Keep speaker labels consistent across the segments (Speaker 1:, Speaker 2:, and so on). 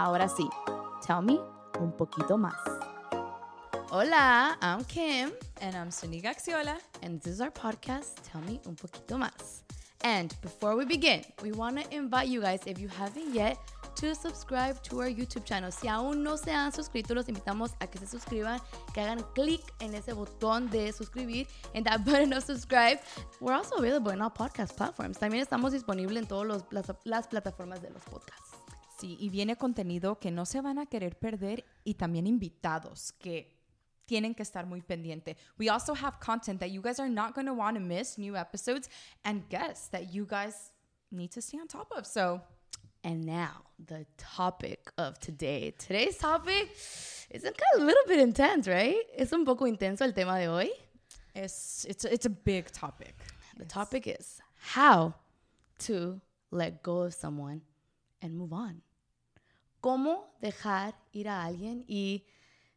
Speaker 1: Ahora sí, tell me un poquito más. Hola, I'm Kim.
Speaker 2: And I'm Cindy Gaxiola.
Speaker 1: And this is our podcast, Tell Me Un Poquito Más. And before we begin, we want to invite you guys, if you haven't yet, to subscribe to our YouTube channel. Si aún no se han suscrito, los invitamos a que se suscriban, que hagan clic en ese botón de suscribir, en that button of subscribe. We're also available in all podcast platforms. También estamos disponibles en todas las plataformas de los podcasts.
Speaker 2: Sí, y viene contenido que no se van a querer perder y también invitados que tienen que estar muy pendiente. We also have content that you guys are not going to want to miss, new episodes and guests that you guys need to stay on top of. So,
Speaker 1: and now the topic of today. Today's topic is a little bit intense, right? Es un poco intenso el tema de hoy.
Speaker 2: It's it's it's a big topic.
Speaker 1: The topic is how to let go of someone and move on. Cómo dejar ir a alguien y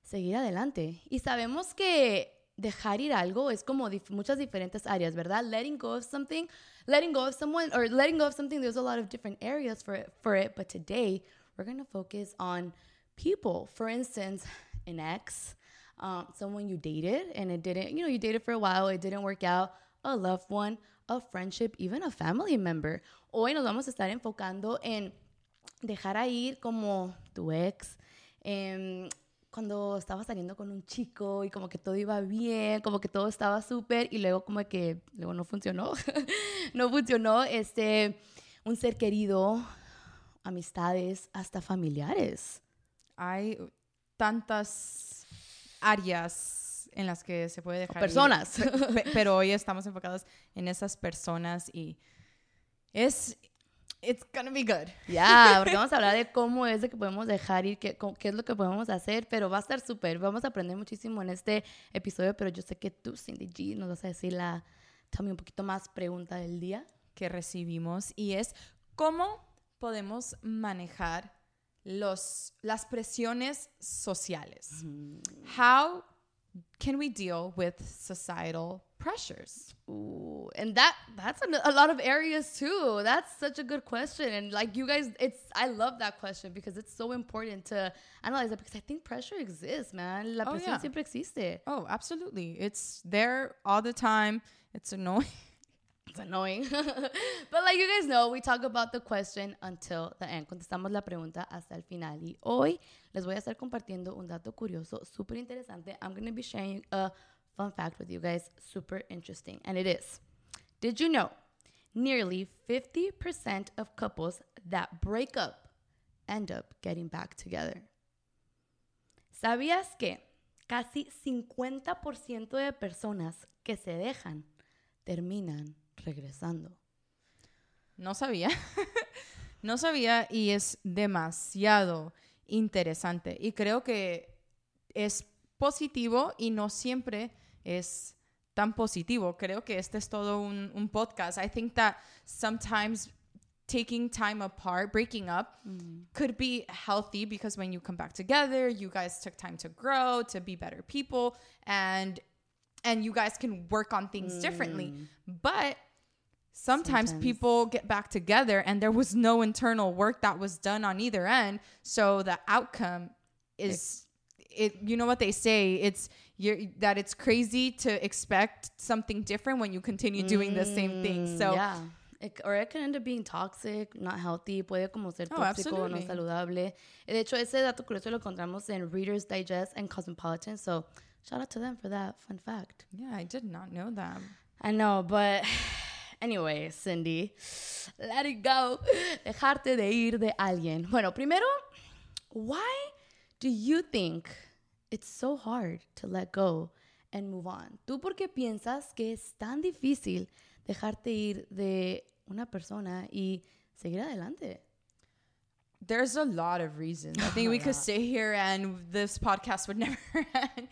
Speaker 1: seguir adelante. Y sabemos que dejar ir algo es como dif muchas diferentes áreas, ¿verdad? Letting go of something, letting go of someone, or letting go of something, there's a lot of different areas for it, for it. But today, we're going to focus on people. For instance, an ex, um, someone you dated and it didn't, you know, you dated for a while, it didn't work out, a loved one, a friendship, even a family member. Hoy nos vamos a estar enfocando en dejar a ir como tu ex, eh, cuando estaba saliendo con un chico y como que todo iba bien, como que todo estaba súper y luego como que luego no funcionó, no funcionó, este, un ser querido, amistades, hasta familiares.
Speaker 2: Hay tantas áreas en las que se puede dejar.
Speaker 1: personas.
Speaker 2: pero hoy estamos enfocados en esas personas y es it's gonna be good.
Speaker 1: Ya, porque vamos a hablar de cómo es de que podemos dejar ir, qué, qué es lo que podemos hacer, pero va a estar súper. Vamos a aprender muchísimo en este episodio, pero yo sé que tú, Cindy G, nos vas a decir la, también un poquito más pregunta del día.
Speaker 2: Que recibimos y es cómo podemos manejar los, las presiones sociales. How can we deal with societal pressures?
Speaker 1: Ooh, and that that's a, a, lot of areas too. That's such a good question, and like you guys, it's I love that question because it's so important to analyze it because I think pressure exists, man. La oh, presión oh, yeah. siempre existe.
Speaker 2: Oh, absolutely, it's there all the time. It's annoying.
Speaker 1: It's annoying. but like you guys know, we talk about the question until the end. Contestamos la pregunta hasta el final. Y hoy les voy a estar compartiendo un dato curioso, súper interesante. I'm going to be sharing a fun fact with you guys, super interesting. And it is Did you know nearly 50% of couples that break up end up getting back together? ¿Sabías que casi 50% de personas que se dejan terminan regresando?
Speaker 2: No sabía. no sabía y es demasiado interesante. Y creo que es positivo y no siempre es tan positivo. Creo que este es todo un, un podcast. I think that sometimes taking time apart, breaking up, mm. could be healthy because when you come back together, you guys took time to grow, to be better people, and and you guys can work on things mm. differently. But sometimes, sometimes, people get back together and there was no internal work that was done on either end, so the outcome is it you know what they say it's you're that it's crazy to expect something different when you continue doing the same thing mm, so
Speaker 1: yeah it, or it can end up being toxic, not healthy, puede como ser oh, tóxico, no saludable. De hecho, ese dato curioso lo encontramos en Reader's Digest and Cosmopolitan, so shout out to them for that fun fact.
Speaker 2: Yeah, I did not know that.
Speaker 1: I know, but anyway, Cindy, let it go. Dejarte de ir de alguien. Bueno, primero, why do you think it's so hard to let go and move on? ¿Tú por qué piensas que es tan difícil dejarte ir de una persona y seguir adelante?
Speaker 2: There's a lot of reasons. I think we could stay here and this podcast would never end.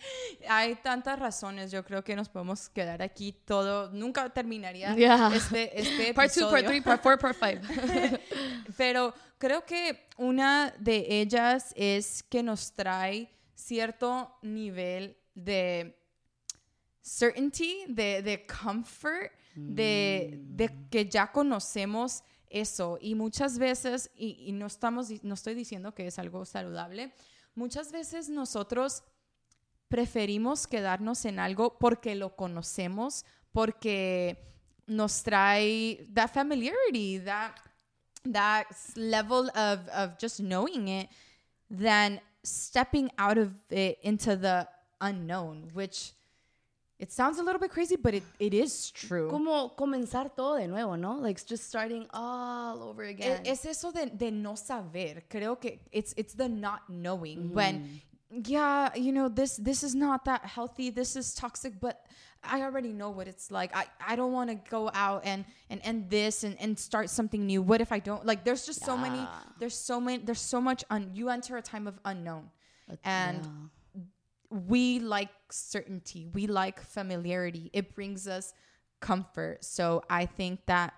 Speaker 2: Hay tantas razones. Yo creo que nos podemos quedar aquí todo. Nunca terminaría este, este
Speaker 1: Part 2, Part 3, Part 4, Part 5.
Speaker 2: Pero creo que una de ellas es que nos trae cierto nivel de certainty, de, de comfort, de, de, que ya conocemos eso. Y muchas veces, y, no, estamos, no estoy diciendo que es algo saludable, muchas veces nosotros preferimos quedarnos en algo porque lo conocemos, porque nos trae that familiarity, that, that level of, of just knowing it, than stepping out of it into the unknown, which it sounds a little bit crazy, but it, it is true.
Speaker 1: Como comenzar todo de nuevo, ¿no? Like just starting all over again.
Speaker 2: Es eso de, de no saber. Creo que it's it's the not knowing when mm-hmm. yeah, you know, this this is not that healthy. This is toxic, but I already know what it's like. I, I don't want to go out and and end this and, and start something new. What if I don't? Like there's just so many there's so many there's so much un, you enter a time of unknown. And
Speaker 1: Yeah.
Speaker 2: We like certainty. We like familiarity. It brings us comfort. So I think that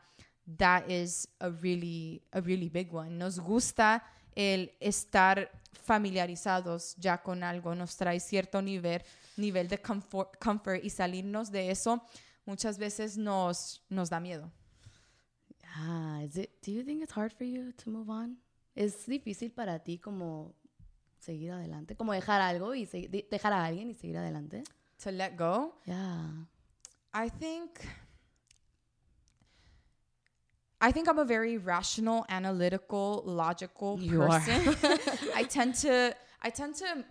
Speaker 2: that is a really a really big one. Nos gusta el estar familiarizados ya con algo, nos trae cierto nivel nivel de comfort, comfort y salirnos de eso muchas veces nos nos da miedo.
Speaker 1: Ah, is it, do you think it's hard for you to move on? ¿Es difícil para ti como seguir adelante? Como dejar algo y dejar a alguien y seguir adelante?
Speaker 2: To let go,
Speaker 1: Yeah.
Speaker 2: I think I think I'm a very rational, analytical, logical
Speaker 1: You
Speaker 2: person. I tend to I tend to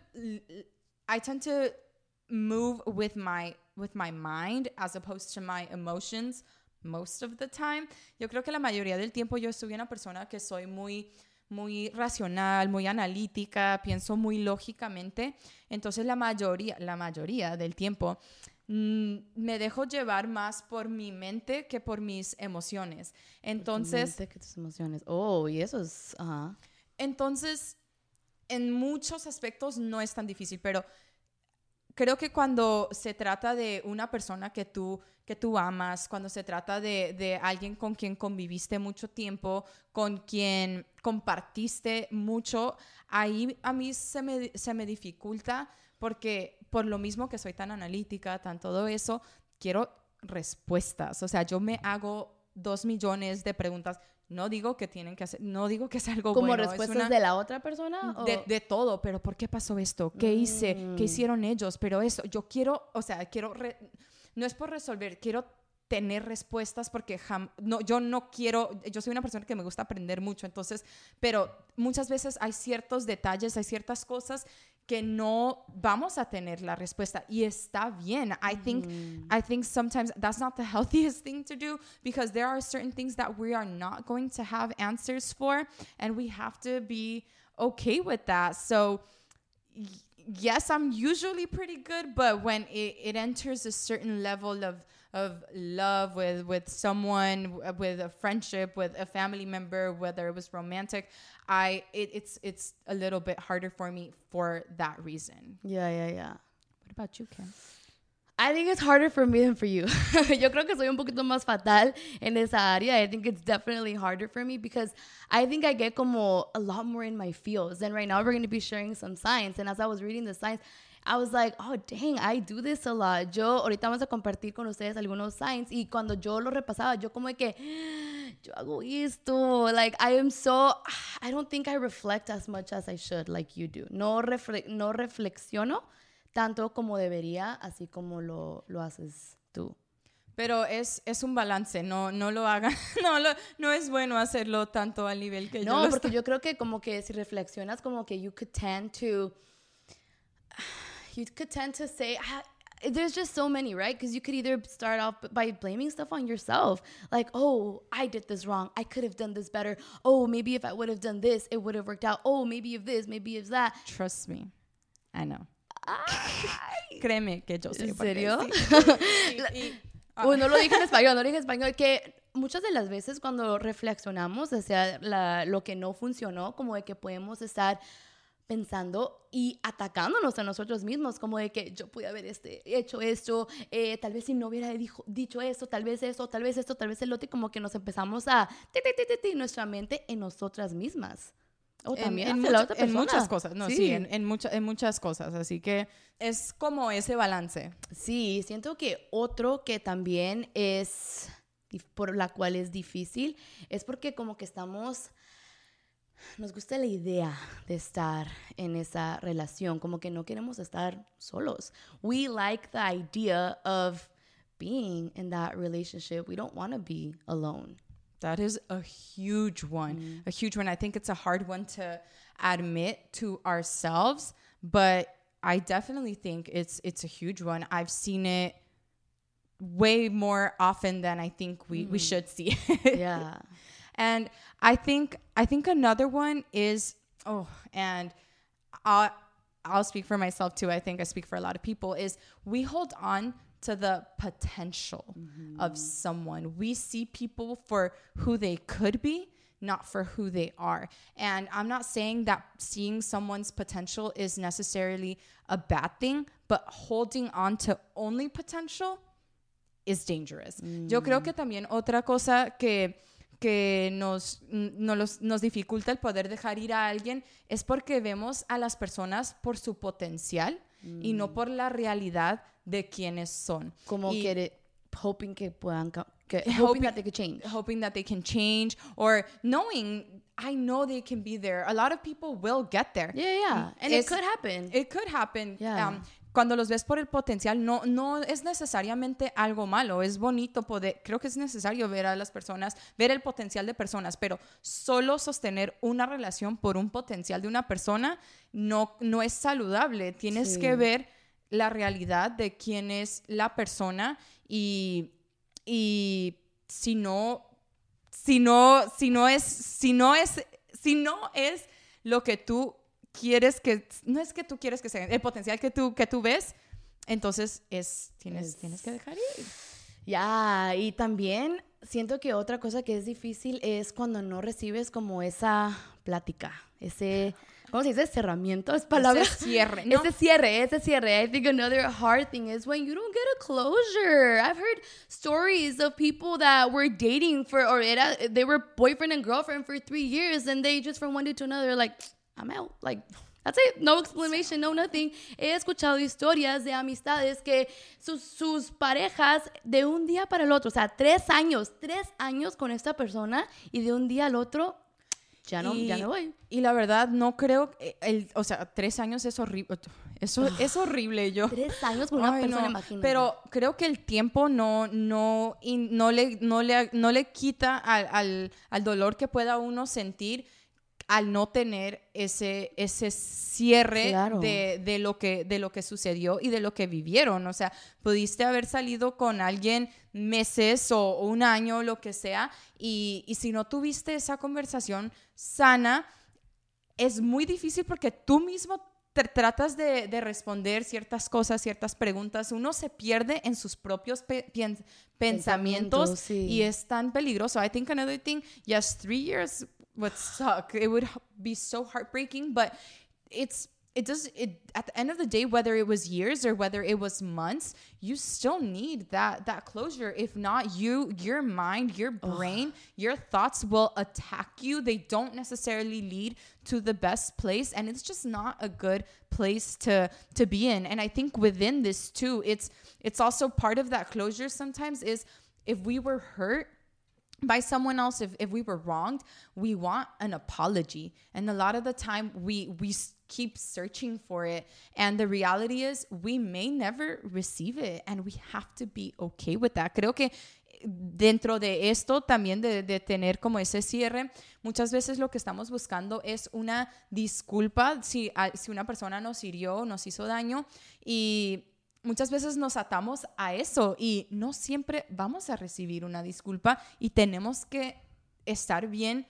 Speaker 2: I tend to move with my with my mind as opposed to my emotions most of the time. Yo creo que la mayoría del tiempo yo soy una persona que soy muy muy racional, muy analítica, pienso muy lógicamente. Entonces la mayoría la mayoría del tiempo mm, me dejo llevar más por mi mente que por mis emociones. Entonces,
Speaker 1: Tu mente que tus emociones. Oh, y eso es...
Speaker 2: Entonces, en muchos aspectos no es tan difícil, pero creo que cuando se trata de una persona que tú, que tú amas, cuando se trata de, de alguien con quien conviviste mucho tiempo, con quien compartiste mucho, ahí a mí se me, se me dificulta porque por lo mismo que soy tan analítica, tan todo eso, quiero respuestas. O sea, yo me hago dos millones de preguntas. No digo que tienen que hacer, no digo que es algo
Speaker 1: ¿Como
Speaker 2: bueno. es
Speaker 1: respuestas
Speaker 2: una-
Speaker 1: de la otra persona? o-
Speaker 2: de, de todo, pero ¿por qué pasó esto? ¿Qué hice?
Speaker 1: Mm.
Speaker 2: ¿Qué hicieron ellos? Pero eso, yo quiero, o sea, quiero, re- no es por resolver, quiero tener respuestas porque jam- no, yo no quiero, yo soy una persona que me gusta aprender mucho, entonces, pero muchas veces hay ciertos detalles, hay ciertas cosas que no vamos a tener la respuesta y está bien. I think mm. I think sometimes that's not the healthiest thing to do because there are certain things that we are not going to have answers for and we have to be okay with that. So yes, I'm usually pretty good, but when it, it enters a certain level of of love with with someone, with a friendship, with a family member, whether it was romantic, I it, it's it's a little bit harder for me for that reason.
Speaker 1: yeah yeah yeah
Speaker 2: What about you, Kim?
Speaker 1: I think it's harder for me than for you. Yo creo que soy un poquito más fatal en esa área. I think it's definitely harder for me because I think I get como a lot more in my feels. And right now we're going to be sharing some science. And as I was reading the science, I was like, oh, dang, I do this a lot. Yo, ahorita vamos a compartir con ustedes algunos science. Y cuando yo lo repasaba, yo como de que, yo hago esto. Like, I am so, I don't think I reflect as much as I should, like you do. No, refle no reflexiono tanto como debería, así como lo, lo haces tú.
Speaker 2: Pero es, es un balance, no, no lo hagan, no, lo, no es bueno hacerlo tanto al nivel que yo
Speaker 1: No, porque yo creo que como que si reflexionas, como que you could tend to, you could tend to say, ah, there's just so many, right? Because you could either start off by blaming stuff on yourself. Like, oh, I did this wrong. I could have done this better. Oh, maybe if I would have done this, it would have worked out. Oh, maybe if this, maybe if that.
Speaker 2: Trust me, I know. Créeme que yo sé.
Speaker 1: ¿En serio?
Speaker 2: sí. Y- y-
Speaker 1: Uy, no lo dije en español, no lo dije en español, que muchas de las veces cuando reflexionamos hacia la- lo que no funcionó, como de que podemos estar pensando y atacándonos a nosotros mismos, como de que yo pude haber este, hecho esto, eh, tal vez si no hubiera dijo- dicho esto, tal vez esto, tal vez esto, tal vez el otro, y como que nos empezamos a ti, ti, ti, nuestra mente en nosotras mismas. O
Speaker 2: en,
Speaker 1: también
Speaker 2: en
Speaker 1: la otra
Speaker 2: en muchas cosas, no, sí,
Speaker 1: Sí.
Speaker 2: en, en, mucha- en muchas cosas. Así que es como ese balance.
Speaker 1: Sí, siento que otro que también es por la cual es difícil es porque como que estamos nos gusta la idea de estar en esa relación, como que no queremos estar solos. We like the idea of being in that relationship. We don't want to be alone.
Speaker 2: That is a huge one.
Speaker 1: Mm.
Speaker 2: A huge one. I think it's a hard one to admit to ourselves, but I definitely think it's it's a huge one. I've seen it way more often than I think we,
Speaker 1: Mm.
Speaker 2: we should see.
Speaker 1: Yeah.
Speaker 2: and I think I think another one is oh, and I'll I'll speak for myself too. I think I speak for a lot of people. Is we hold on to the potential of mm-hmm. someone. We see people for who they could be, not for who they are. And I'm not saying that seeing someone's potential is necessarily a bad thing, but holding on to only potential is dangerous. Yo creo mm. que también otra cosa que, que nos, no los- nos dificulta el poder dejar ir a alguien es porque vemos a las personas por su potencial y no por la realidad de quienes son.
Speaker 1: Como
Speaker 2: Y-
Speaker 1: que hoping que puedan que hoping,
Speaker 2: Hoping-
Speaker 1: that they could change.
Speaker 2: hoping that they can change or knowing I know they can be there. A lot of people will get there.
Speaker 1: Yeah, yeah. And
Speaker 2: Es-
Speaker 1: it could happen.
Speaker 2: It could happen.
Speaker 1: Yeah.
Speaker 2: Um, cuando los ves por el potencial, no, no es necesariamente algo malo. Es bonito poder, creo que es necesario ver a las personas, ver el potencial de personas, pero solo sostener una relación por un potencial de una persona no, no es saludable. Tienes
Speaker 1: Sí.
Speaker 2: que ver la realidad de quién es la persona y, y si no, si no, si no es, si no es, si no es lo que tú quieres que, no es que tú quieres que sea, el potencial que tú, que tú ves, entonces es, tienes,
Speaker 1: Es-
Speaker 2: tienes que dejar ir.
Speaker 1: Ya, y también siento que otra cosa que es difícil es cuando no recibes como esa plática, ese, ¿cómo se dice? Cerramiento, es palabra.
Speaker 2: Ese cierre, ¿no?
Speaker 1: Ese cierre, ese cierre. I think another hard thing is when you don't get a closure. I've heard stories of people that were dating for, or era, they were boyfriend and girlfriend for three years, and they just from one day to another, like, I'm out. Like, that's it. No explanation, no nothing. He escuchado historias de amistades que sus, sus parejas de un día para el otro, o sea, tres años, tres años con esta persona, y de un día al otro, ya no, ya no voy.
Speaker 2: y la verdad no creo, el, o sea, tres años es horrible, eso es horrible yo.
Speaker 1: Tres años con una
Speaker 2: Ay,
Speaker 1: persona,
Speaker 2: no,
Speaker 1: imagínate.
Speaker 2: Pero creo que el tiempo no, no, y no, le, no, le, no le quita al, al, al dolor que pueda uno sentir al no tener ese, ese cierre
Speaker 1: Claro.
Speaker 2: de, de lo que, de lo que sucedió y de lo que vivieron. O sea, pudiste haber salido con alguien meses o, o un año, lo que sea, y, y si no tuviste esa conversación sana, es muy difícil porque tú mismo te tratas de, de responder ciertas cosas, ciertas preguntas. Uno se pierde en sus propios pe- pensamientos
Speaker 1: sí.
Speaker 2: y es tan peligroso. I think another thing, yes, three years would suck. It would be so heartbreaking, but it's it does it at the end of the day whether it was years or whether it was months you still need that that closure. If not you your mind your brain your thoughts will attack you. They don't necessarily lead to the best place and it's just not a good place to to be in. And i think within this too it's it's also part of that closure sometimes is if we were hurt by someone else if, if we were wronged we want an apology. And a lot of the time we we keep searching for it. And the reality is we may never receive it. And we have to be okay with that. Creo que dentro de esto también de, de tener como ese cierre muchas veces lo que estamos buscando es una disculpa si, a- si una persona nos hirió nos hizo daño. Y muchas veces nos atamos a eso y no siempre vamos a recibir una disculpa y tenemos que estar bien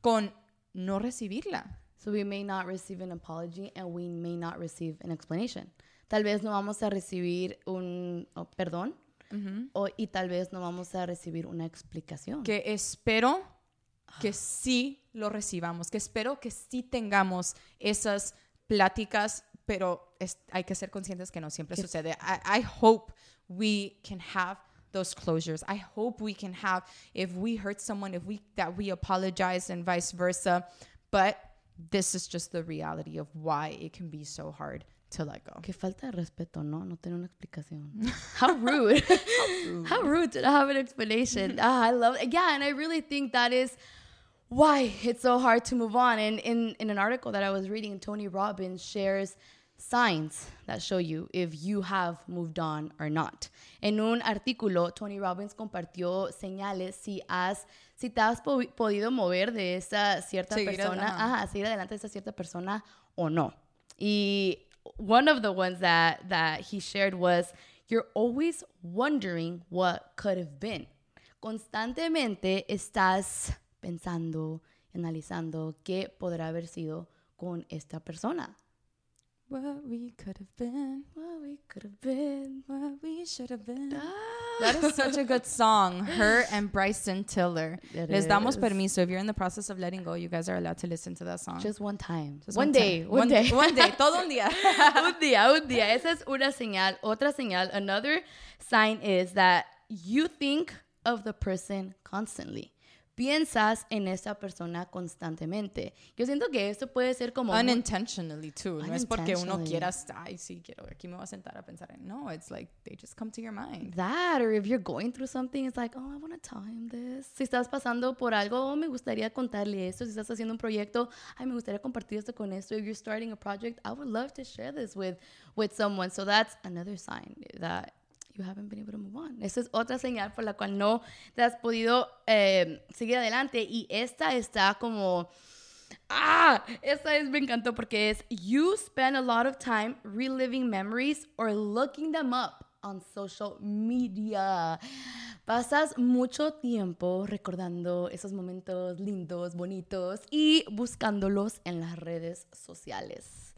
Speaker 2: con no recibirla.
Speaker 1: So we may not receive an apology and we may not receive an explanation. Tal vez no vamos a recibir un oh, perdón o, y tal vez no vamos a recibir una explicación.
Speaker 2: Que espero que sí lo recibamos, que espero que sí tengamos esas pláticas, pero es- hay que ser conscientes que no siempre sucede. I, I hope we can have those closures. I hope we can have if we hurt someone, if we that we apologize and vice versa. But this is just the reality of why it can be so hard to let go.
Speaker 1: Qué falta de respeto, ¿no? No tener una explicación. How rude. How rude to not have an explanation. Ah, I love it. Yeah, and I really think that is why it's so hard to move on. And in, in an article that I was reading, Tony Robbins shares signs that show you if you have moved on or not. En un artículo, Tony Robbins compartió señales si has si te has po- podido mover de esa cierta
Speaker 2: Seguir
Speaker 1: persona,
Speaker 2: ajá.
Speaker 1: ajá, seguir adelante de esa cierta persona o no. Y one of the ones that that he shared was you're always wondering what could have been. Constantemente estás pensando, analizando qué podrá haber sido con esta persona.
Speaker 2: What we could have been,
Speaker 1: What we could have been.
Speaker 2: what we should have been.
Speaker 1: Ah.
Speaker 2: That is such a good song. Her and Bryson Tiller.
Speaker 1: It
Speaker 2: Les damos permiso. If you're in the process of letting go, you guys are allowed to listen to that song.
Speaker 1: Just one time.
Speaker 2: Just
Speaker 1: one,
Speaker 2: time.
Speaker 1: day. One, day.
Speaker 2: One day. Todo un día.
Speaker 1: un día, un día. Esa es una señal. Otra señal, another sign is that you think of the person constantly. Piensas en esa persona constantemente. Yo siento que esto puede ser como...
Speaker 2: Unintentionally, too. No es porque uno
Speaker 1: Unintentionally.
Speaker 2: quiera, ay, sí, quiero, aquí me voy a sentar a pensar en. No, it's like they just come to your mind.
Speaker 1: that, or if you're going through something, it's like, oh, I want to tell him this. Si estás pasando por algo, oh, me gustaría contarle esto. Si estás haciendo un proyecto, ay, me gustaría compartir esto con esto. If you're starting a project, I would love to share this with, with someone. So that's another sign that you haven't been able to move on. Esa es otra señal por la cual no te has podido eh, seguir adelante. Y esta está como... Ah, esta es, me encantó porque es you spend a lot of time reliving memories or looking them up on social media. Pasas mucho tiempo recordando esos momentos lindos, bonitos y buscándolos en las redes sociales.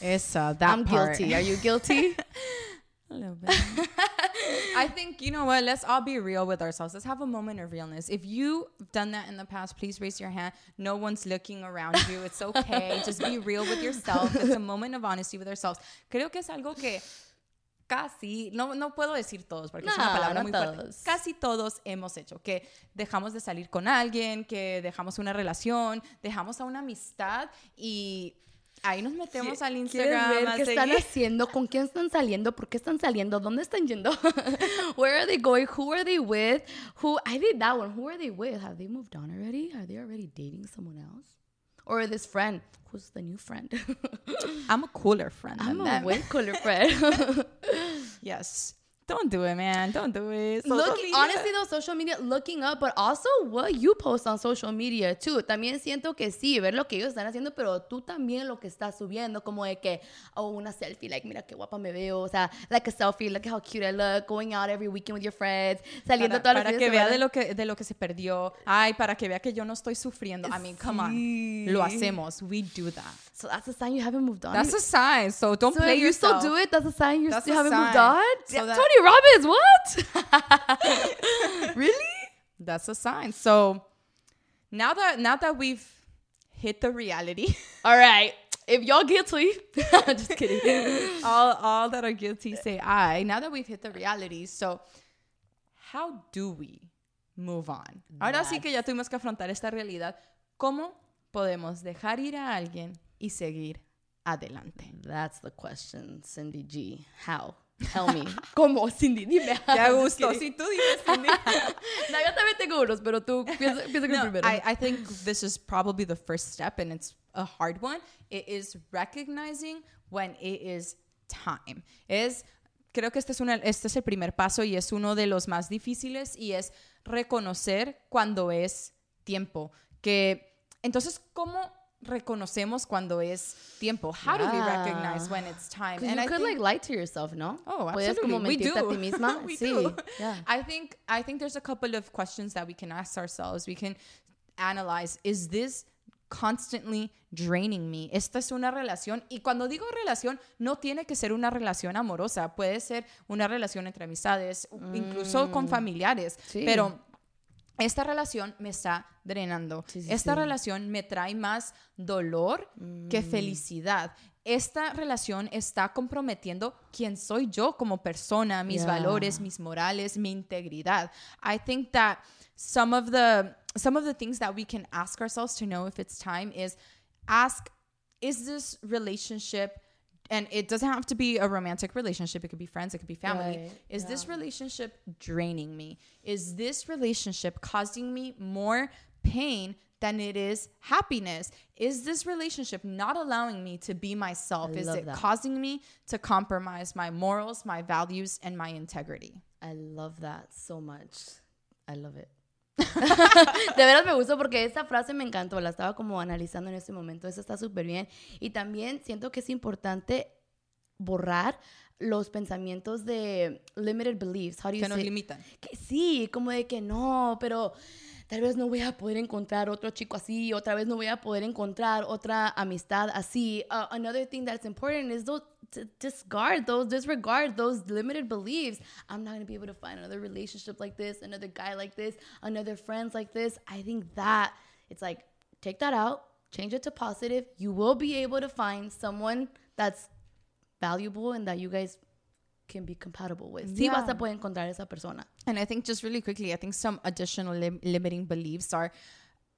Speaker 2: Esa, that
Speaker 1: I'm
Speaker 2: part.
Speaker 1: guilty. Are you guilty?
Speaker 2: A little bit. I think, you know what, let's all be real with ourselves. Let's have a moment of realness. If you've done that in the past, please raise your hand. No one's looking around you. It's okay. Just be real with yourself. It's a moment of honesty with ourselves. Creo que es algo que casi, no, no puedo decir todos porque es una
Speaker 1: No,
Speaker 2: palabra
Speaker 1: no
Speaker 2: muy fuerte.
Speaker 1: todos.
Speaker 2: Casi todos hemos hecho que dejamos de salir con alguien, que dejamos una relación, dejamos a una amistad y ahí nos metemos al
Speaker 1: ¿Quieres
Speaker 2: Instagram.
Speaker 1: ver
Speaker 2: a
Speaker 1: qué están
Speaker 2: seguir.
Speaker 1: haciendo? ¿Con quién están saliendo? ¿Por qué están saliendo? ¿Dónde están yendo? Where are they going? Who are they with? Who I did that one. Who are they with? Have they moved on already? Are they already dating someone else? Or this friend? Who's the new friend?
Speaker 2: I'm a cooler friend
Speaker 1: I'm
Speaker 2: than
Speaker 1: a
Speaker 2: them.
Speaker 1: way cooler friend.
Speaker 2: Yes. Don't do it, man. Don't do it. Social
Speaker 1: Look,
Speaker 2: media.
Speaker 1: honestly though, social media, looking up, but also what you post on social media too. También siento que sí, ver lo que ellos están haciendo, pero tú también lo que estás subiendo, como de que, oh, una selfie, like, mira qué guapa me veo, o sea, like a selfie, look how cute I look, going out every weekend with your friends, saliendo
Speaker 2: para,
Speaker 1: todas las
Speaker 2: para que vea de lo que de lo que se perdió. Ay, para que vea que yo no estoy sufriendo. I mean, come
Speaker 1: Sí.
Speaker 2: on. Lo hacemos. We do that.
Speaker 1: So that's a sign you haven't moved on.
Speaker 2: That's a sign. So don't
Speaker 1: so
Speaker 2: play
Speaker 1: if you
Speaker 2: yourself.
Speaker 1: still do it, that's a sign you
Speaker 2: That's
Speaker 1: still haven't moved
Speaker 2: sign.
Speaker 1: on?
Speaker 2: So that-
Speaker 1: Tony Robbins, what? really?
Speaker 2: That's a sign. So now that now that we've hit the reality,
Speaker 1: All right. If y'all are guilty, just kidding.
Speaker 2: all all that are guilty say I. Now that we've hit the reality, so how do we move on? Ahora sí que ya tuvimos que afrontar esta realidad. ¿Cómo podemos dejar ir a alguien y seguir adelante?
Speaker 1: That's the question, Cindy G. How? Tell me. ¿Cómo, Cindy? Dime.
Speaker 2: Ya
Speaker 1: kidding.
Speaker 2: Si tú dices, Cindy.
Speaker 1: No, yo también tengo unos, pero tú piensa, piensa
Speaker 2: No,
Speaker 1: primero.
Speaker 2: I, I think this is probably the first step, and it's a hard one. It is recognizing when it is time. Es, creo que este es, una, este es el primer paso y es uno de los más difíciles y es reconocer cuando es tiempo. Que, entonces, ¿cómo reconocemos cuando es tiempo? How do we
Speaker 1: Yeah.
Speaker 2: recognize when it's time?
Speaker 1: 'Cause you
Speaker 2: I
Speaker 1: could
Speaker 2: think-
Speaker 1: like lie to yourself, ¿no?
Speaker 2: Oh, absolutely.
Speaker 1: como
Speaker 2: we do.
Speaker 1: a ti misma.
Speaker 2: we
Speaker 1: sí.
Speaker 2: do.
Speaker 1: Yeah.
Speaker 2: I think I think there's a couple of questions that we can ask ourselves. We can analyze: Is this constantly draining me? Esta es una relación y cuando digo relación no tiene que ser una relación amorosa. Puede ser una relación entre amistades, incluso con familiares.
Speaker 1: Mm. Sí.
Speaker 2: Pero esta relación me está drenando.
Speaker 1: Sí, sí,
Speaker 2: esta
Speaker 1: sí.
Speaker 2: relación me trae más dolor que
Speaker 1: Mm.
Speaker 2: felicidad. Esta relación está comprometiendo quién soy yo como persona, mis
Speaker 1: Yeah.
Speaker 2: valores, mis morales, mi integridad. I think that some of the some of the things that we can ask ourselves to know if it's time is ask is this relationship and it doesn't have to be a romantic relationship. It could be friends. It could be family.
Speaker 1: Right,
Speaker 2: Is this relationship draining me? Is this relationship causing me more pain than it is happiness? Is this relationship not allowing me to be myself?
Speaker 1: I
Speaker 2: is it
Speaker 1: that.
Speaker 2: causing me to compromise my morals, my values, and my integrity?
Speaker 1: I love that so much. I love it. De veras me gustó porque esa frase me encantó, la estaba como analizando en este momento, eso está súper bien. Y también siento que es importante borrar los pensamientos de limited beliefs. How do you
Speaker 2: Que nos
Speaker 1: say-
Speaker 2: limitan.
Speaker 1: que sí, como de que no, pero tal vez no voy a poder encontrar otro chico así, otra vez no voy a poder encontrar otra amistad así. Uh, another thing that's important is those, to discard those, disregard those limited beliefs. I'm not gonna be able to find another relationship like this, another guy like this, another friends like this. I think that it's like take that out, change it to positive. You will be able to find someone that's valuable and that you guys can be compatible with. Sí vas a poder encontrar esa persona.
Speaker 2: And I think just really quickly, I think some additional lim- limiting beliefs are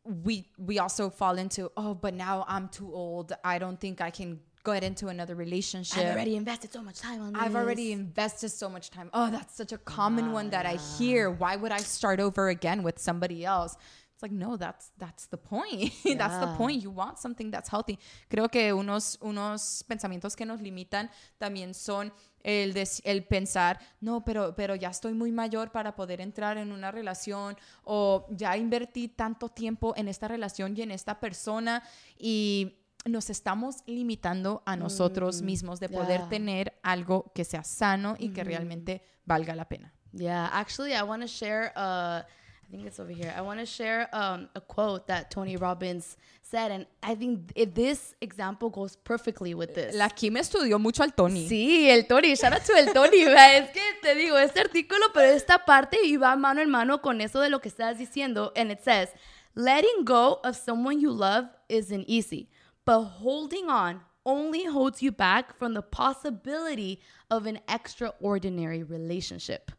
Speaker 2: we we also fall into oh, but now I'm too old. I don't think I can get into another relationship.
Speaker 1: I've already invested so much time on this.
Speaker 2: I've already invested so much time. Oh, that's such a common one that I hear. Why would I start over again with somebody else? It's like no, that's that's the point. that's the point. You want something that's healthy. Creo que unos unos pensamientos que nos limitan también son el des- el pensar, no, pero pero ya estoy muy mayor para poder entrar en una relación o ya invertí tanto tiempo en esta relación y en esta persona y nos estamos limitando a nosotros mismos de poder
Speaker 1: yeah.
Speaker 2: tener algo que sea sano y que realmente valga la pena.
Speaker 1: Yeah, actually, I want to share. Uh, I think it's over here. I want to share um, a quote that Tony Robbins said, and I think if this example goes perfectly with this.
Speaker 2: La Kim estudió mucho al Tony.
Speaker 1: Sí, el Tony, shout out to el Tony, es que te digo, este artículo, pero esta parte iba mano en mano con eso de lo que estás diciendo, and it says, letting go of someone you love isn't easy, but holding on only holds you back from the possibility of an extraordinary relationship.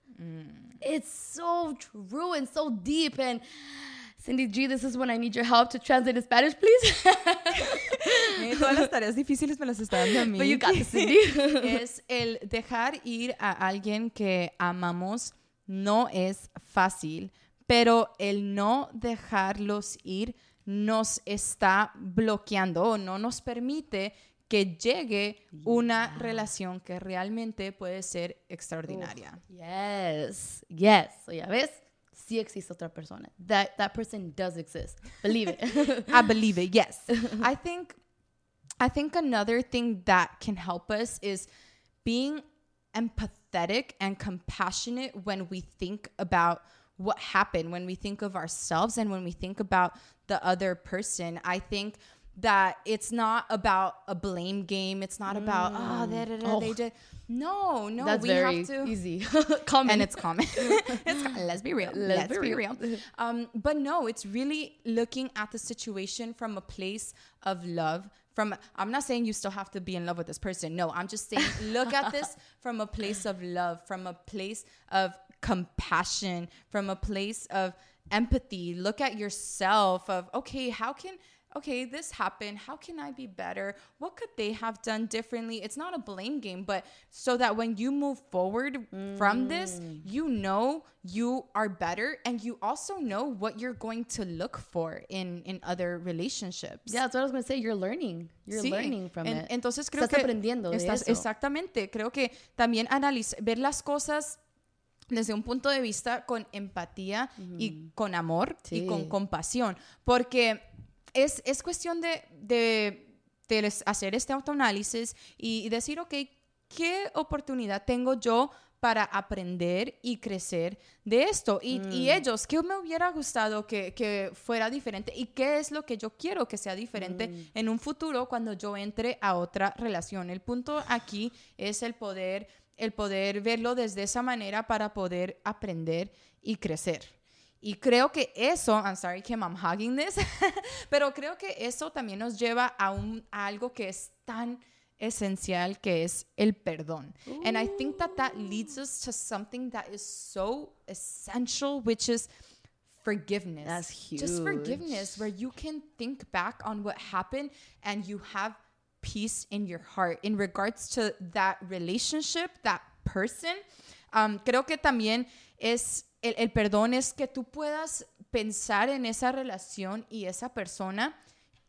Speaker 1: It's so true and so deep, and Cindy G, this is when I need your help to translate in Spanish, please.
Speaker 2: Eh, Todas las tareas difíciles me las está dando a mí.
Speaker 1: But you got this, Cindy.
Speaker 2: es el dejar ir a alguien que amamos no es fácil, pero el no dejarlos ir nos está bloqueando o no nos permite que llegue una relación que realmente puede ser extraordinaria.
Speaker 1: Yes, yes. So ya ves, sí existe otra persona. That that person does exist. Believe it.
Speaker 2: I believe it. Yes. I think I think another thing that can help us is being empathetic and compassionate when we think about what happened, when we think of ourselves and when we think about the other person. I think that it's not about a blame game. It's not about oh, da, da, da, they
Speaker 1: Oh.
Speaker 2: did. No, no,
Speaker 1: That's
Speaker 2: we have to
Speaker 1: easy. Common.
Speaker 2: and it's common. it's let's be real. Let's,
Speaker 1: be
Speaker 2: be
Speaker 1: real.
Speaker 2: real. Um, but no, it's really looking at the situation from a place of love. From I'm not saying you still have to be in love with this person. No, I'm just saying look at this from a place of love, from a place of compassion, from a place of empathy. Look at yourself of okay, how can okay, this happened. How can I be better? What could they have done differently? It's not a blame game, but so that when you move forward from this, mm. you know you are better and you also know what you're going to look for in in other relationships.
Speaker 1: yeah, that's what I was gonna say. You're learning. You're
Speaker 2: Sí.
Speaker 1: learning from
Speaker 2: En-
Speaker 1: it.
Speaker 2: Entonces creo
Speaker 1: Estás
Speaker 2: que
Speaker 1: aprendiendo de eso.
Speaker 2: exactamente. Creo que también analizar, ver las cosas desde un punto de vista con empatía y con amor y con compasión, porque es, es cuestión de, de, hacer este autoanálisis y decir, ok, ¿qué oportunidad tengo yo para aprender y crecer de esto? Y, y ellos, ¿qué me hubiera gustado que, que fuera diferente? ¿Y qué es lo que yo quiero que sea diferente en un futuro cuando yo entre a otra relación? El punto aquí es el poder, el poder verlo desde esa manera para poder aprender y crecer. Y creo que eso, I'm sorry Kim, I'm hugging this, pero creo que eso también nos lleva a, un, a algo que es tan esencial que es el perdón. And I think that that leads us to something that is so essential, which is forgiveness.
Speaker 1: That's
Speaker 2: Just
Speaker 1: huge.
Speaker 2: forgiveness, where you can think back on what happened and you have peace in your heart in regards to that relationship, that person. Um, creo que también es el, el perdón es que tú puedas pensar en esa relación y esa persona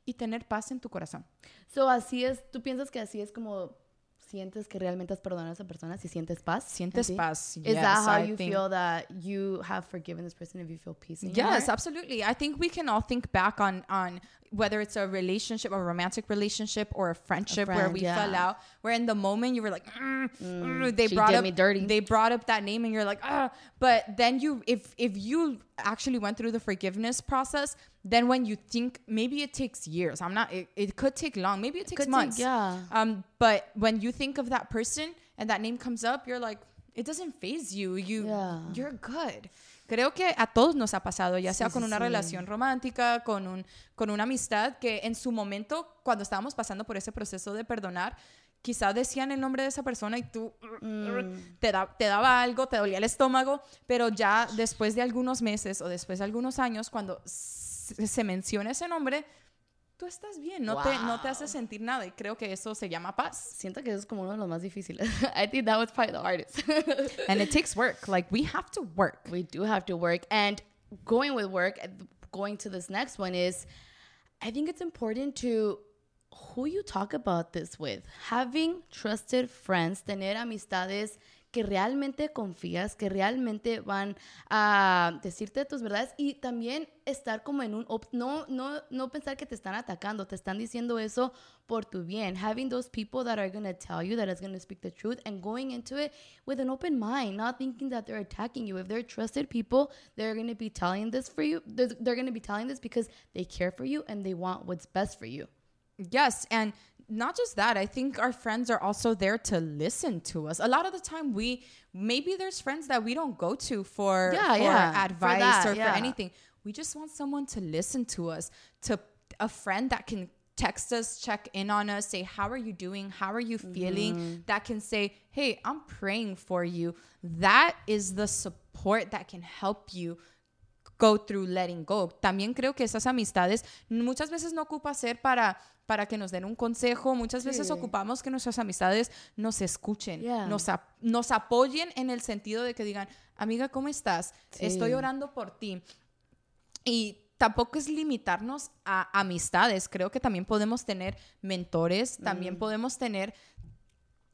Speaker 2: y tener paz en tu corazón.
Speaker 1: So, así es, tú piensas que así es como sientes que realmente has perdonado a esa persona, si sientes paz. en
Speaker 2: Sientes paz.
Speaker 1: Is
Speaker 2: yes,
Speaker 1: that how
Speaker 2: I
Speaker 1: you
Speaker 2: think-
Speaker 1: feel that you have forgiven this person if you feel peace in your
Speaker 2: Yes, absolutely. I think we can all think back on on whether it's a relationship, a romantic relationship, or a friendship where
Speaker 1: friend,
Speaker 2: we
Speaker 1: yeah.
Speaker 2: fell out. Where in the moment you were like, "Mm, mm," they brought up
Speaker 1: me dirty.
Speaker 2: They brought up that name, and you're like, ah. But then you, if if you actually went through the forgiveness process, then when you think maybe it takes years. I'm not. It, it could take long. Maybe it takes
Speaker 1: take-
Speaker 2: months.
Speaker 1: yeah.
Speaker 2: Um. But when you think of that person and that name comes up, you're like. It doesn't phase you. You
Speaker 1: Yeah.
Speaker 2: you're good. Creo que a todos nos ha pasado, ya sea
Speaker 1: Sí,
Speaker 2: con una
Speaker 1: sí.
Speaker 2: relación romántica, con, un, con una amistad, que en su momento, cuando estábamos pasando por ese proceso de perdonar, quizá decían el nombre de esa persona y tú
Speaker 1: Mm.
Speaker 2: te, da- te daba algo, te dolía el estómago, pero ya después de algunos meses o después de algunos años, cuando se menciona ese nombre, tú estás bien, no, te, no te hace sentir nada y creo que eso se llama paz.
Speaker 1: Siento que eso es como uno de los más difíciles. I think that was probably the hardest.
Speaker 2: And it takes work, like we have to work.
Speaker 1: we do have to work. And going with work, and going to this next one is I think it's important to who you talk about this with. Having trusted friends, tener amistades que realmente confías, que realmente van a decirte tus verdades y también estar como en un no no no pensar que te están atacando, te están diciendo eso por tu bien. Having those people that are going to tell you that is going to speak the truth and going into it with an open mind, not thinking that they're attacking you. If they're trusted people, they're going to be telling this for you. They're, they're going to be telling this because they care for you and they want what's best for you.
Speaker 2: Yes, and not just that, I think our friends are also there to listen to us. A lot of the time we maybe there's friends that we don't go to for,
Speaker 1: Yeah,
Speaker 2: for
Speaker 1: yeah, for
Speaker 2: advice
Speaker 1: that,
Speaker 2: or
Speaker 1: yeah.
Speaker 2: for anything. We just want someone to listen to us, to a friend that can text us, check in on us, say, How are you doing? How are you feeling?
Speaker 1: Mm-hmm.
Speaker 2: That can say, Hey, I'm praying for you. That is the support that can help you go through letting go. También creo que esas amistades muchas veces no ocupa ser para para que nos den un consejo, muchas veces ocupamos que nuestras amistades nos escuchen,
Speaker 1: Yeah.
Speaker 2: nos, ap- nos apoyen en el sentido de que digan, amiga, ¿cómo estás?
Speaker 1: Sí.
Speaker 2: Estoy orando por ti. Y tampoco es limitarnos a amistades, creo que también podemos tener mentores, también
Speaker 1: Mm.
Speaker 2: podemos tener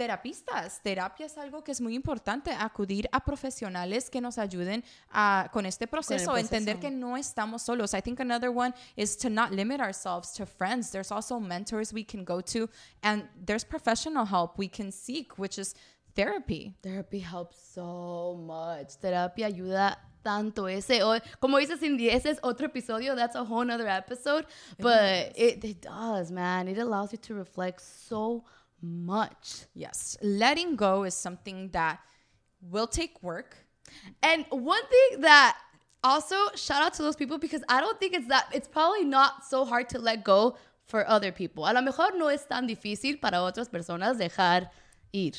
Speaker 2: terapistas. Terapia es algo que es muy importante, acudir a profesionales que nos ayuden a- con este proceso, entender
Speaker 1: proceso.
Speaker 2: que no estamos solos. I think another one is to not limit ourselves to friends. There's also mentors we can go to and there's professional help we can seek, which is therapy.
Speaker 1: Therapy helps so much. Terapia ayuda tanto. Ese, o- como dice Cindy, ese es otro episodio. That's a whole other episode. But it, it does, man. It allows you to reflect so much.
Speaker 2: Yes, letting go is something that will take work.
Speaker 1: And one thing that also shout out to those people because I don't think it's that it's probably not so hard to let go for other people. A lo mejor no es tan difícil para otras personas dejar ir.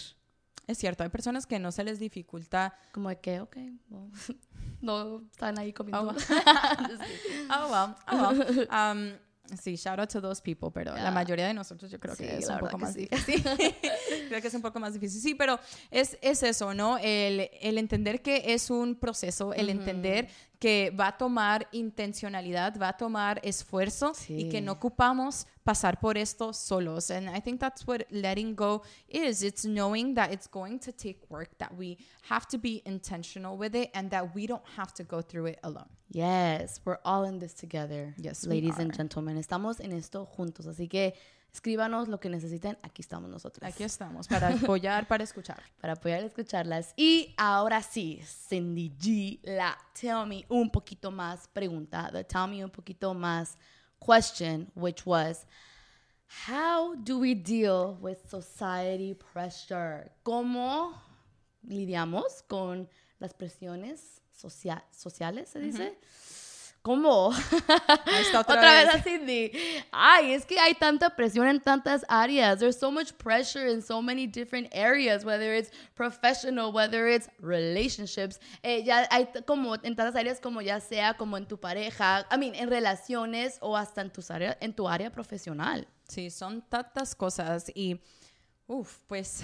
Speaker 2: Es cierto, hay personas que no se les dificulta
Speaker 1: Como que, ok, well, no están ahí comiendo.
Speaker 2: Oh, Oh, well. Oh, well. Um, sí, shout out to those people, pero la
Speaker 1: Yeah.
Speaker 2: mayoría de nosotros yo creo que
Speaker 1: Sí,
Speaker 2: es
Speaker 1: la
Speaker 2: un poco más
Speaker 1: sí.
Speaker 2: difícil. creo que es un poco más difícil. Sí, pero es, es eso, ¿no? El, el entender que es un proceso, el entender que va a tomar intencionalidad, va a tomar esfuerzo y que no ocupamos pasar por esto solos. And I think that's what letting go is. It's knowing that it's going to take work, that we have to be intentional with it, and that we don't have to go through it alone.
Speaker 1: Yes, we're all in this together.
Speaker 2: Yes,
Speaker 1: ladies and gentlemen, estamos en esto juntos, así que escríbanos lo que necesiten, aquí estamos nosotros.
Speaker 2: Aquí estamos, para apoyar, para escuchar.
Speaker 1: para poder escucharlas. Y ahora sí, Cindy G, la Tell Me un poquito más pregunta, the Tell Me un poquito más question, which was, how do we deal with society pressure? ¿Cómo lidiamos con las presiones socia- sociales, se dice? ¿Cómo?
Speaker 2: Está otra,
Speaker 1: Otra vez
Speaker 2: vez.
Speaker 1: a Cindy. Ay, es que hay tanta presión en tantas áreas. There's so much pressure in so many different areas, whether it's professional, whether it's relationships. Eh, ya hay como en tantas áreas como ya sea como en tu pareja, I mean, en relaciones o hasta en, tus área- en tu área profesional.
Speaker 2: Sí, son tantas cosas y, uff, pues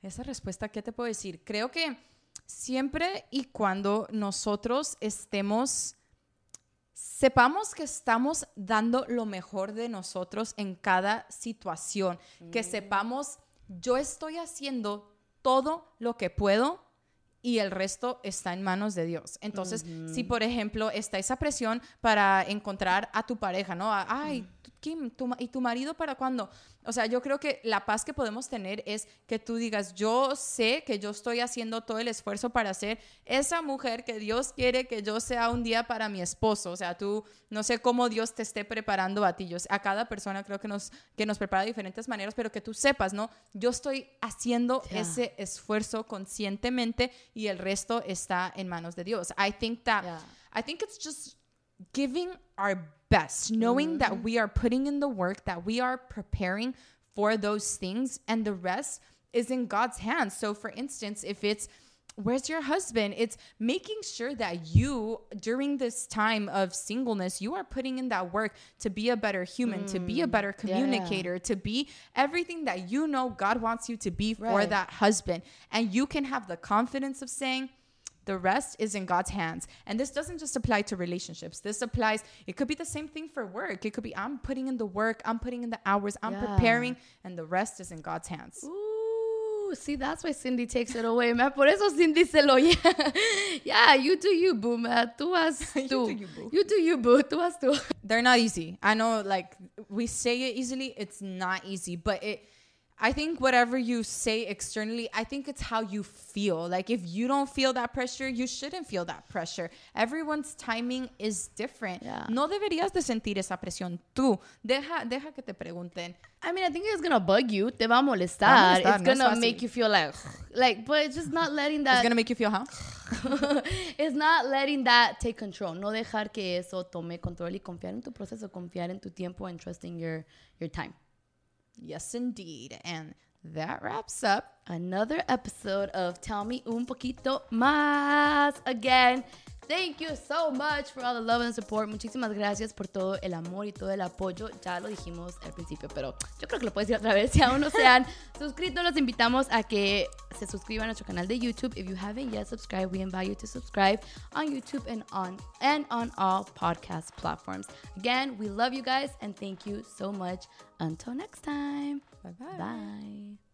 Speaker 2: esa respuesta, ¿qué te puedo decir? Creo que siempre y cuando nosotros estemos, sepamos que estamos dando lo mejor de nosotros en cada situación, que sepamos, yo estoy haciendo todo lo que puedo y el resto está en manos de Dios. Entonces, si por ejemplo está esa presión para encontrar a tu pareja, ¿no? Ay, Kim, ¿y tu marido para cuándo? O sea, yo creo que la paz que podemos tener es que tú digas, yo sé que yo estoy haciendo todo el esfuerzo para ser esa mujer que Dios quiere que yo sea un día para mi esposo. O sea, tú no sé cómo Dios te esté preparando a ti. Yo, a cada persona creo que nos, que nos prepara de diferentes maneras, pero que tú sepas, ¿no? Yo estoy haciendo ese esfuerzo conscientemente y el resto está en manos de Dios. I think that, I think it's just giving our best, knowing mm-hmm. that we are putting in the work, that we are preparing for those things, and the rest is in God's hands. So, for instance, if it's where's your husband? It's making sure that you, during this time of singleness, you are putting in that work to be a better human, mm, to be a mm, better communicator, yeah. to be everything that you know God wants you to be for right. that husband. And you can have the confidence of saying, the rest is in God's hands. And this doesn't just apply to relationships. This applies, it could be the same thing for work. It could be I'm putting in the work, I'm putting in the hours, I'm yeah. preparing, and the rest is in God's hands.
Speaker 1: Ooh, see, that's why Cindy takes it away, man. Por eso Cindy se lo Yeah, you do you, boo, man. Tú has tú. you do you, boo. You do you, boo. Tú has tú.
Speaker 2: They're not easy. I know, like, we say it easily. It's not easy, but it I think whatever you say externally, I think it's how you feel. Like if you don't feel that pressure, you shouldn't feel that pressure. Everyone's timing is different. Yeah. No deberías de sentir esa presión tú. Deja, deja que te pregunten.
Speaker 1: I mean, I think it's gonna bug you. Te va a molestar. Va a molestar it's gonna no make you feel like, like, but it's just not letting that.
Speaker 2: It's gonna make you feel, huh?
Speaker 1: it's not letting that take control. No dejar que eso tome control y confiar en tu proceso, confiar en tu tiempo and trusting your your time.
Speaker 2: Yes, indeed. And that wraps up
Speaker 1: another episode of Tell Me Un Poquito Más. Again, thank you so much for all the love and support. Muchísimas gracias por todo el amor y todo el apoyo. Ya lo dijimos al principio, pero yo creo que lo puedes decir otra vez. Si aún no se han suscrito, los invitamos a que se suscriban a nuestro canal de YouTube. If you haven't yet subscribed, we invite you to subscribe on YouTube and on and on all podcast platforms. Again, we love you guys and thank you so much. Until next time.
Speaker 2: Bye-bye.
Speaker 1: Bye.